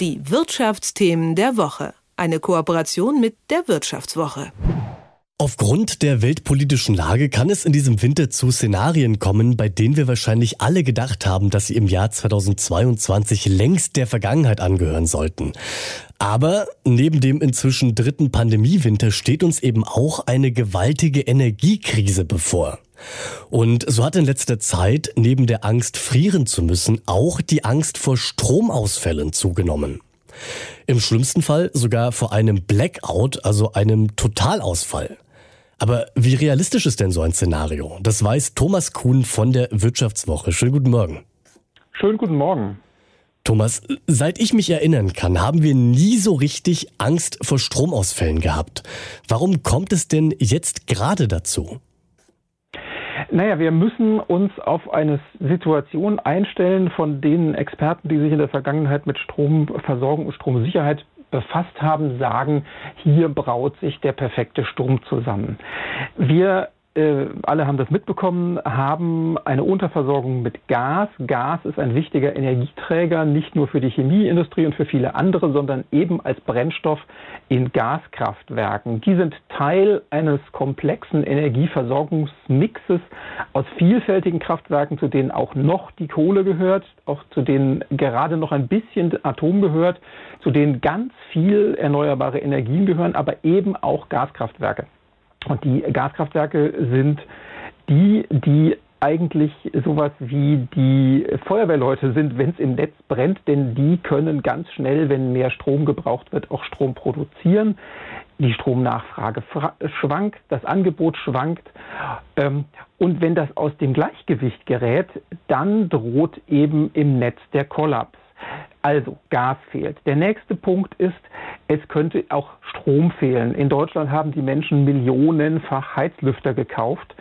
Die Wirtschaftsthemen der Woche. Eine Kooperation mit der Wirtschaftswoche. Aufgrund der weltpolitischen Lage kann es in diesem Winter zu Szenarien kommen, bei denen wir wahrscheinlich alle gedacht haben, dass sie im Jahr 2022 längst der Vergangenheit angehören sollten. Aber neben dem inzwischen dritten Pandemiewinter steht uns eben auch eine gewaltige Energiekrise bevor. Und so hat in letzter Zeit neben der Angst, frieren zu müssen, auch die Angst vor Stromausfällen zugenommen. Im schlimmsten Fall sogar vor einem Blackout, also einem Totalausfall. Aber wie realistisch ist denn so ein Szenario? Das weiß Thomas Kuhn von der Wirtschaftswoche. Schönen guten Morgen. Schönen guten Morgen. Thomas, seit ich mich erinnern kann, haben wir nie so richtig Angst vor Stromausfällen gehabt. Warum kommt es denn jetzt gerade dazu? Naja, wir müssen uns auf eine Situation einstellen, von denen Experten, die sich in der Vergangenheit mit Stromversorgung und Stromsicherheit befasst haben, sagen, hier braut sich der perfekte Sturm zusammen. Wir äh, alle haben das mitbekommen, haben eine Unterversorgung mit Gas. Gas ist ein wichtiger Energieträger, nicht nur für die Chemieindustrie und für viele andere, sondern eben als Brennstoff in Gaskraftwerken. Die sind Teil eines komplexen Energieversorgungsmixes aus vielfältigen Kraftwerken, zu denen auch noch die Kohle gehört, auch zu denen gerade noch ein bisschen Atom gehört, zu denen ganz viel erneuerbare Energien gehören, aber eben auch Gaskraftwerke. Und die Gaskraftwerke sind die, die eigentlich sowas wie die Feuerwehrleute sind, wenn es im Netz brennt, denn die können ganz schnell, wenn mehr Strom gebraucht wird, auch Strom produzieren. Die Stromnachfrage schwankt, das Angebot schwankt. Ähm, und wenn das aus dem Gleichgewicht gerät, dann droht eben im Netz der Kollaps. Also Gas fehlt. Der nächste Punkt ist, es könnte auch Strom fehlen. In Deutschland haben die Menschen millionenfach Heizlüfter gekauft,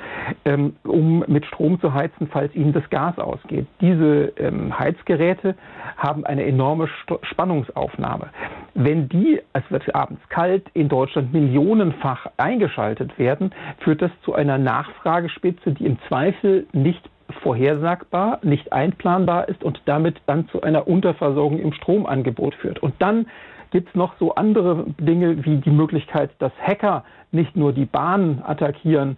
ähm, um mit Strom zu heizen, falls ihnen das Gas ausgeht. Diese ähm, Heizgeräte haben eine enorme St Spannungsaufnahme. Wenn die, es wird abends kalt, in Deutschland millionenfach eingeschaltet werden, führt das zu einer Nachfragespitze, die im Zweifel nicht vorhersagbar, nicht einplanbar ist und damit dann zu einer Unterversorgung im Stromangebot führt. Und dann gibt es noch so andere Dinge wie die Möglichkeit, dass Hacker nicht nur die Bahn attackieren,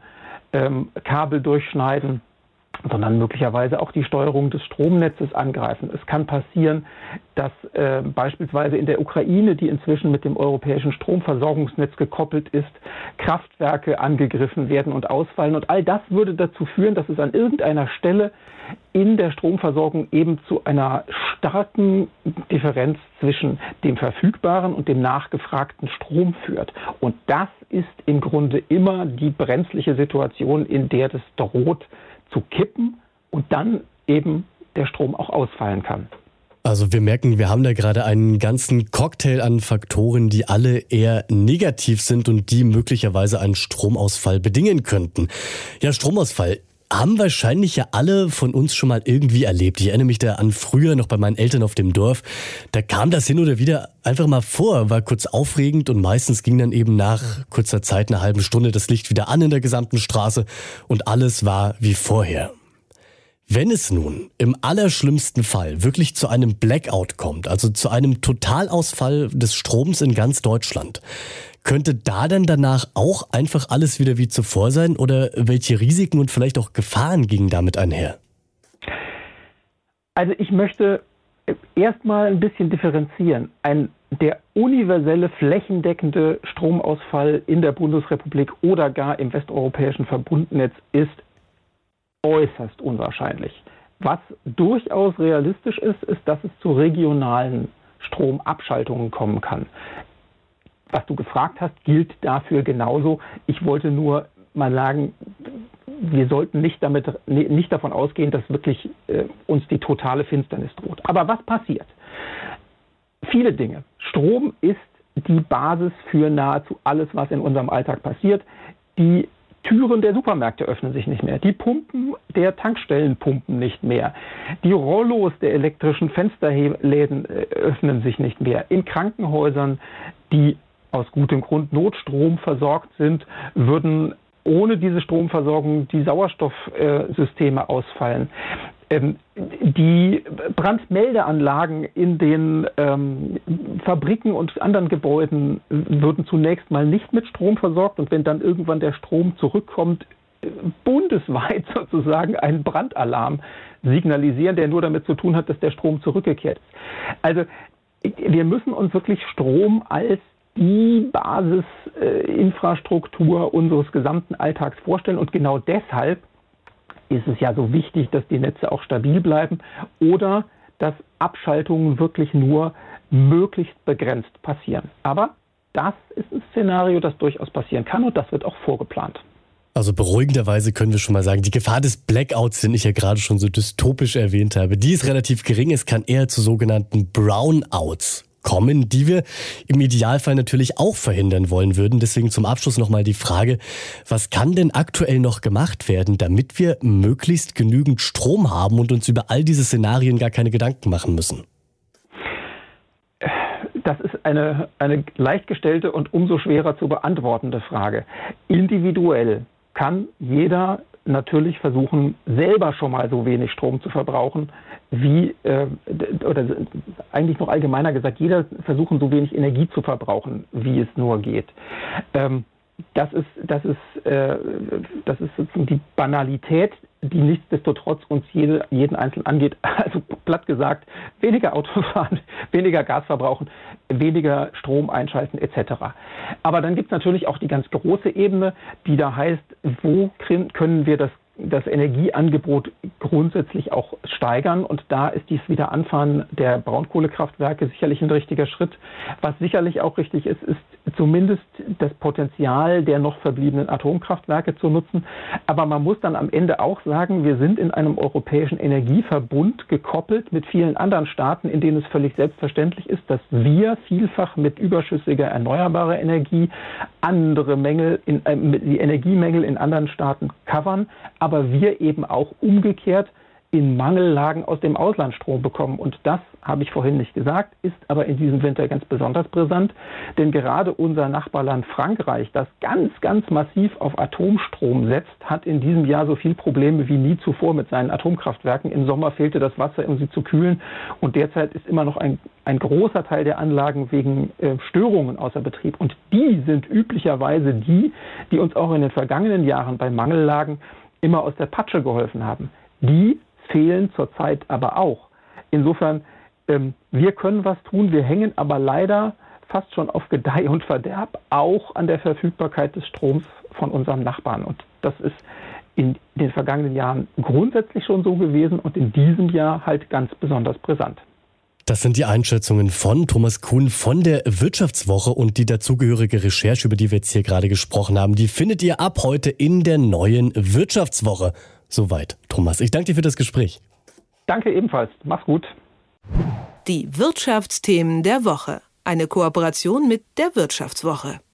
ähm, Kabel durchschneiden, sondern möglicherweise auch die Steuerung des Stromnetzes angreifen. Es kann passieren, dass äh, beispielsweise in der Ukraine, die inzwischen mit dem europäischen Stromversorgungsnetz gekoppelt ist, Kraftwerke angegriffen werden und ausfallen. Und all das würde dazu führen, dass es an irgendeiner Stelle in der Stromversorgung eben zu einer starken Differenz zwischen dem verfügbaren und dem nachgefragten Strom führt. Und das ist im Grunde immer die brenzliche Situation, in der das droht, zu kippen und dann eben der Strom auch ausfallen kann. Also wir merken, wir haben da gerade einen ganzen Cocktail an Faktoren, die alle eher negativ sind und die möglicherweise einen Stromausfall bedingen könnten. Ja, Stromausfall haben wahrscheinlich ja alle von uns schon mal irgendwie erlebt. Ich erinnere mich da an früher noch bei meinen Eltern auf dem Dorf. Da kam das hin oder wieder einfach mal vor, war kurz aufregend und meistens ging dann eben nach kurzer Zeit, einer halben Stunde, das Licht wieder an in der gesamten Straße und alles war wie vorher. Wenn es nun im allerschlimmsten Fall wirklich zu einem Blackout kommt, also zu einem Totalausfall des Stroms in ganz Deutschland, könnte da dann danach auch einfach alles wieder wie zuvor sein oder welche Risiken und vielleicht auch Gefahren gingen damit einher? Also ich möchte erstmal ein bisschen differenzieren. Ein, der universelle flächendeckende Stromausfall in der Bundesrepublik oder gar im westeuropäischen Verbundnetz ist äußerst unwahrscheinlich. Was durchaus realistisch ist, ist, dass es zu regionalen Stromabschaltungen kommen kann. Was du gefragt hast, gilt dafür genauso. Ich wollte nur mal sagen, wir sollten nicht, damit, nicht davon ausgehen, dass wirklich äh, uns die totale Finsternis droht. Aber was passiert? Viele Dinge. Strom ist die Basis für nahezu alles, was in unserem Alltag passiert. Die Türen der Supermärkte öffnen sich nicht mehr. Die Pumpen der Tankstellen pumpen nicht mehr. Die Rollos der elektrischen Fensterläden äh, öffnen sich nicht mehr. In Krankenhäusern, die aus gutem Grund Notstrom versorgt sind, würden ohne diese Stromversorgung die Sauerstoffsysteme ausfallen. Ähm, die Brandmeldeanlagen in den ähm, Fabriken und anderen Gebäuden würden zunächst mal nicht mit Strom versorgt und wenn dann irgendwann der Strom zurückkommt, bundesweit sozusagen einen Brandalarm signalisieren, der nur damit zu tun hat, dass der Strom zurückgekehrt ist. Also wir müssen uns wirklich Strom als die Basisinfrastruktur äh, unseres gesamten Alltags vorstellen. Und genau deshalb ist es ja so wichtig, dass die Netze auch stabil bleiben oder dass Abschaltungen wirklich nur möglichst begrenzt passieren. Aber das ist ein Szenario, das durchaus passieren kann und das wird auch vorgeplant. Also beruhigenderweise können wir schon mal sagen, die Gefahr des Blackouts, den ich ja gerade schon so dystopisch erwähnt habe, die ist relativ gering. Es kann eher zu sogenannten Brownouts kommen, die wir im Idealfall natürlich auch verhindern wollen würden. Deswegen zum Abschluss nochmal die Frage, was kann denn aktuell noch gemacht werden, damit wir möglichst genügend Strom haben und uns über all diese Szenarien gar keine Gedanken machen müssen? Das ist eine, eine leicht gestellte und umso schwerer zu beantwortende Frage. Individuell kann jeder natürlich versuchen, selber schon mal so wenig Strom zu verbrauchen, wie, äh, oder eigentlich noch allgemeiner gesagt, jeder versuchen, so wenig Energie zu verbrauchen, wie es nur geht. Ähm, das ist, das ist, äh, das ist sozusagen die Banalität, die nichtsdestotrotz uns jede, jeden Einzelnen angeht. Also platt gesagt, weniger Auto fahren, weniger Gas verbrauchen, weniger Strom einschalten etc. Aber dann gibt es natürlich auch die ganz große Ebene, die da heißt, wo können wir das das Energieangebot grundsätzlich auch steigern. Und da ist dies Wiederanfahren der Braunkohlekraftwerke sicherlich ein richtiger Schritt. Was sicherlich auch richtig ist, ist zumindest das Potenzial der noch verbliebenen Atomkraftwerke zu nutzen. Aber man muss dann am Ende auch sagen, wir sind in einem europäischen Energieverbund gekoppelt mit vielen anderen Staaten, in denen es völlig selbstverständlich ist, dass wir vielfach mit überschüssiger erneuerbarer Energie andere Mängel, in, äh, die Energiemängel in anderen Staaten covern aber wir eben auch umgekehrt in Mangellagen aus dem Ausland Strom bekommen. Und das, habe ich vorhin nicht gesagt, ist aber in diesem Winter ganz besonders brisant. Denn gerade unser Nachbarland Frankreich, das ganz, ganz massiv auf Atomstrom setzt, hat in diesem Jahr so viel Probleme wie nie zuvor mit seinen Atomkraftwerken. Im Sommer fehlte das Wasser, um sie zu kühlen. Und derzeit ist immer noch ein, ein großer Teil der Anlagen wegen äh, Störungen außer Betrieb. Und die sind üblicherweise die, die uns auch in den vergangenen Jahren bei Mangellagen immer aus der Patsche geholfen haben. Die fehlen zurzeit aber auch. Insofern, ähm, wir können was tun, wir hängen aber leider fast schon auf Gedeih und Verderb auch an der Verfügbarkeit des Stroms von unseren Nachbarn. Und das ist in den vergangenen Jahren grundsätzlich schon so gewesen und in diesem Jahr halt ganz besonders brisant. Das sind die Einschätzungen von Thomas Kuhn von der Wirtschaftswoche und die dazugehörige Recherche, über die wir jetzt hier gerade gesprochen haben, die findet ihr ab heute in der neuen Wirtschaftswoche. Soweit, Thomas. Ich danke dir für das Gespräch. Danke ebenfalls. Mach's gut. Die Wirtschaftsthemen der Woche. Eine Kooperation mit der Wirtschaftswoche.